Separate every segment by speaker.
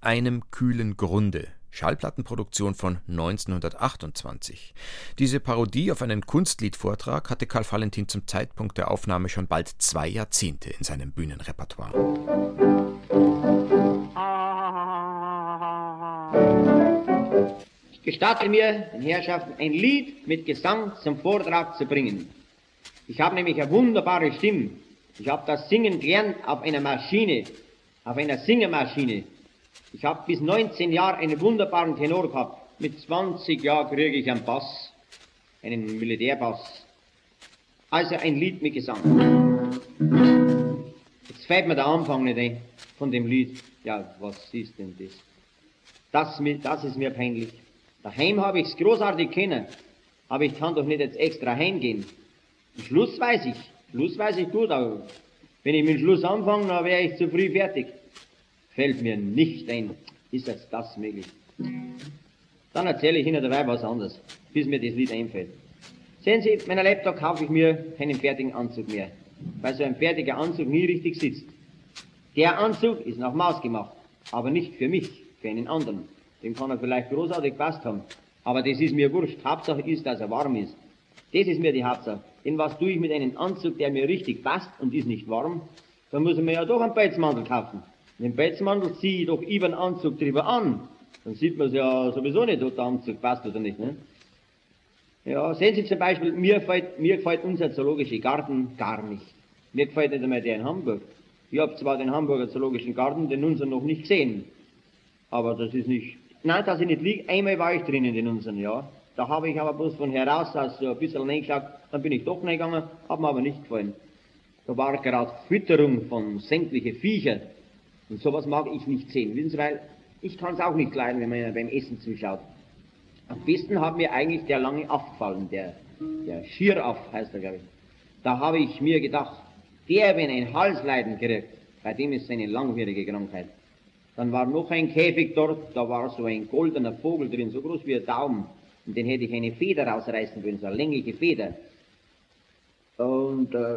Speaker 1: einem kühlen Grunde. Schallplattenproduktion von 1928. Diese Parodie auf einen Kunstliedvortrag hatte Karl Valentin zum Zeitpunkt der Aufnahme schon bald zwei Jahrzehnte in seinem Bühnenrepertoire.
Speaker 2: Ich gestatte mir, den Herrschaften, ein Lied mit Gesang zum Vortrag zu bringen. Ich habe nämlich eine wunderbare Stimme. Ich habe das Singen gelernt auf einer Maschine, auf einer Singermaschine. Ich habe bis 19 Jahre einen wunderbaren Tenor gehabt. Mit 20 Jahren kriege ich einen Bass, einen Militärbass. Also ein Lied mit Gesang. Jetzt fällt mir der Anfang nicht ein von dem Lied. Ja, was ist denn das? Das, das ist mir peinlich. Daheim habe ich es großartig kennen, aber ich kann doch nicht jetzt extra heimgehen. Den Schluss weiß ich. Schluss weiß ich gut, aber wenn ich mit dem Schluss anfange, dann wäre ich zu früh fertig. Fällt mir nicht ein. Ist jetzt das möglich? Dann erzähle ich Ihnen dabei was anderes, bis mir das Lied einfällt. Sehen Sie, meiner Laptop kaufe ich mir keinen fertigen Anzug mehr, weil so ein fertiger Anzug nie richtig sitzt. Der Anzug ist nach Maß gemacht, aber nicht für mich, für einen anderen. Dem kann er vielleicht großartig passt haben, aber das ist mir wurscht. Hauptsache ist, dass er warm ist. Das ist mir die Hauptsache. Denn was tue ich mit einem Anzug, der mir richtig passt und ist nicht warm? Dann muss ich mir ja doch einen Pelzmantel kaufen. Den Pelzmantel ziehe ich doch über den Anzug drüber an. Dann sieht man es ja sowieso nicht, ob der Anzug passt oder nicht. Ne? Ja, sehen Sie zum Beispiel, mir gefällt, mir gefällt unser zoologischer Garten gar nicht. Mir gefällt nicht einmal der in Hamburg. Ich habe zwar den Hamburger Zoologischen Garten, den unseren noch nicht gesehen. Aber das ist nicht, nein, dass ich nicht liege, einmal war ich drin in den unseren, ja. Da habe ich aber bloß von heraus aus so ein bisschen reingeschaut, dann bin ich doch reingegangen, hat mir aber nicht gefallen. Da war gerade Fütterung von sämtliche Viecher. Und sowas mag ich nicht sehen. Wissen Sie, weil ich kann es auch nicht leiden, wenn man beim Essen zuschaut. Am besten hat mir eigentlich der lange Aff gefallen, der, der Schieraff heißt er, glaube ich. Da habe ich mir gedacht, der, wenn ein Halsleiden kriegt, bei dem ist eine langwierige Krankheit. Dann war noch ein Käfig dort, da war so ein goldener Vogel drin, so groß wie ein Daumen. Und den hätte ich eine Feder rausreißen können, so eine längliche Feder. Und äh,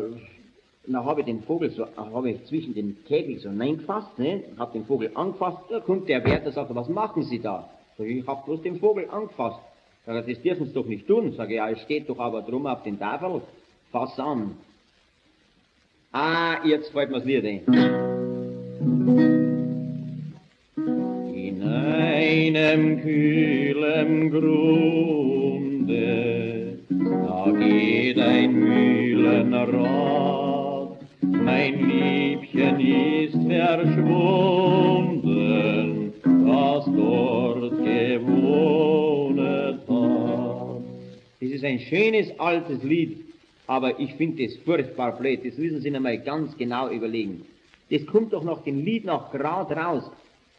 Speaker 2: dann habe ich den Vogel so, habe ich zwischen den Käfig so reingefasst, ne, habe den Vogel angefasst, da kommt der Wärter, sagt, was machen Sie da? Sag ich, ich habe bloß den Vogel angefasst. Sagt er, das dürfen Sie doch nicht tun. Sag ich, ja, es steht doch aber drum auf den Tafel, fass an. Ah, jetzt fällt mir das Lied ein. In einem kühlen Grunde, da geht ein Mühlenrad, Liebchen ist verschwunden, was dort gewohnet hat. Das ist ein schönes altes Lied, aber ich finde das furchtbar blöd. Das müssen Sie einmal ganz genau überlegen. Das kommt doch noch dem Lied noch gerade raus,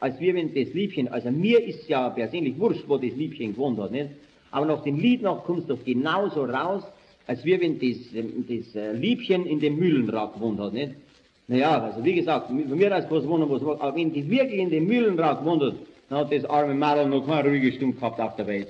Speaker 2: als wir, wenn das Liebchen, also mir ist ja persönlich wurscht, wo das Liebchen gewohnt hat, nicht? Aber nach dem Lied noch kommt es doch genauso raus, als wir, wenn das, das Liebchen in dem Mühlenrad gewohnt hat, nicht? Naja, also wie gesagt, von mir aus was wohnen, was aber wenn die wirklich in dem Mühlenrad gewohnt hat, dann hat das arme Mädel noch keine ruhige Stunde gehabt auf der Welt.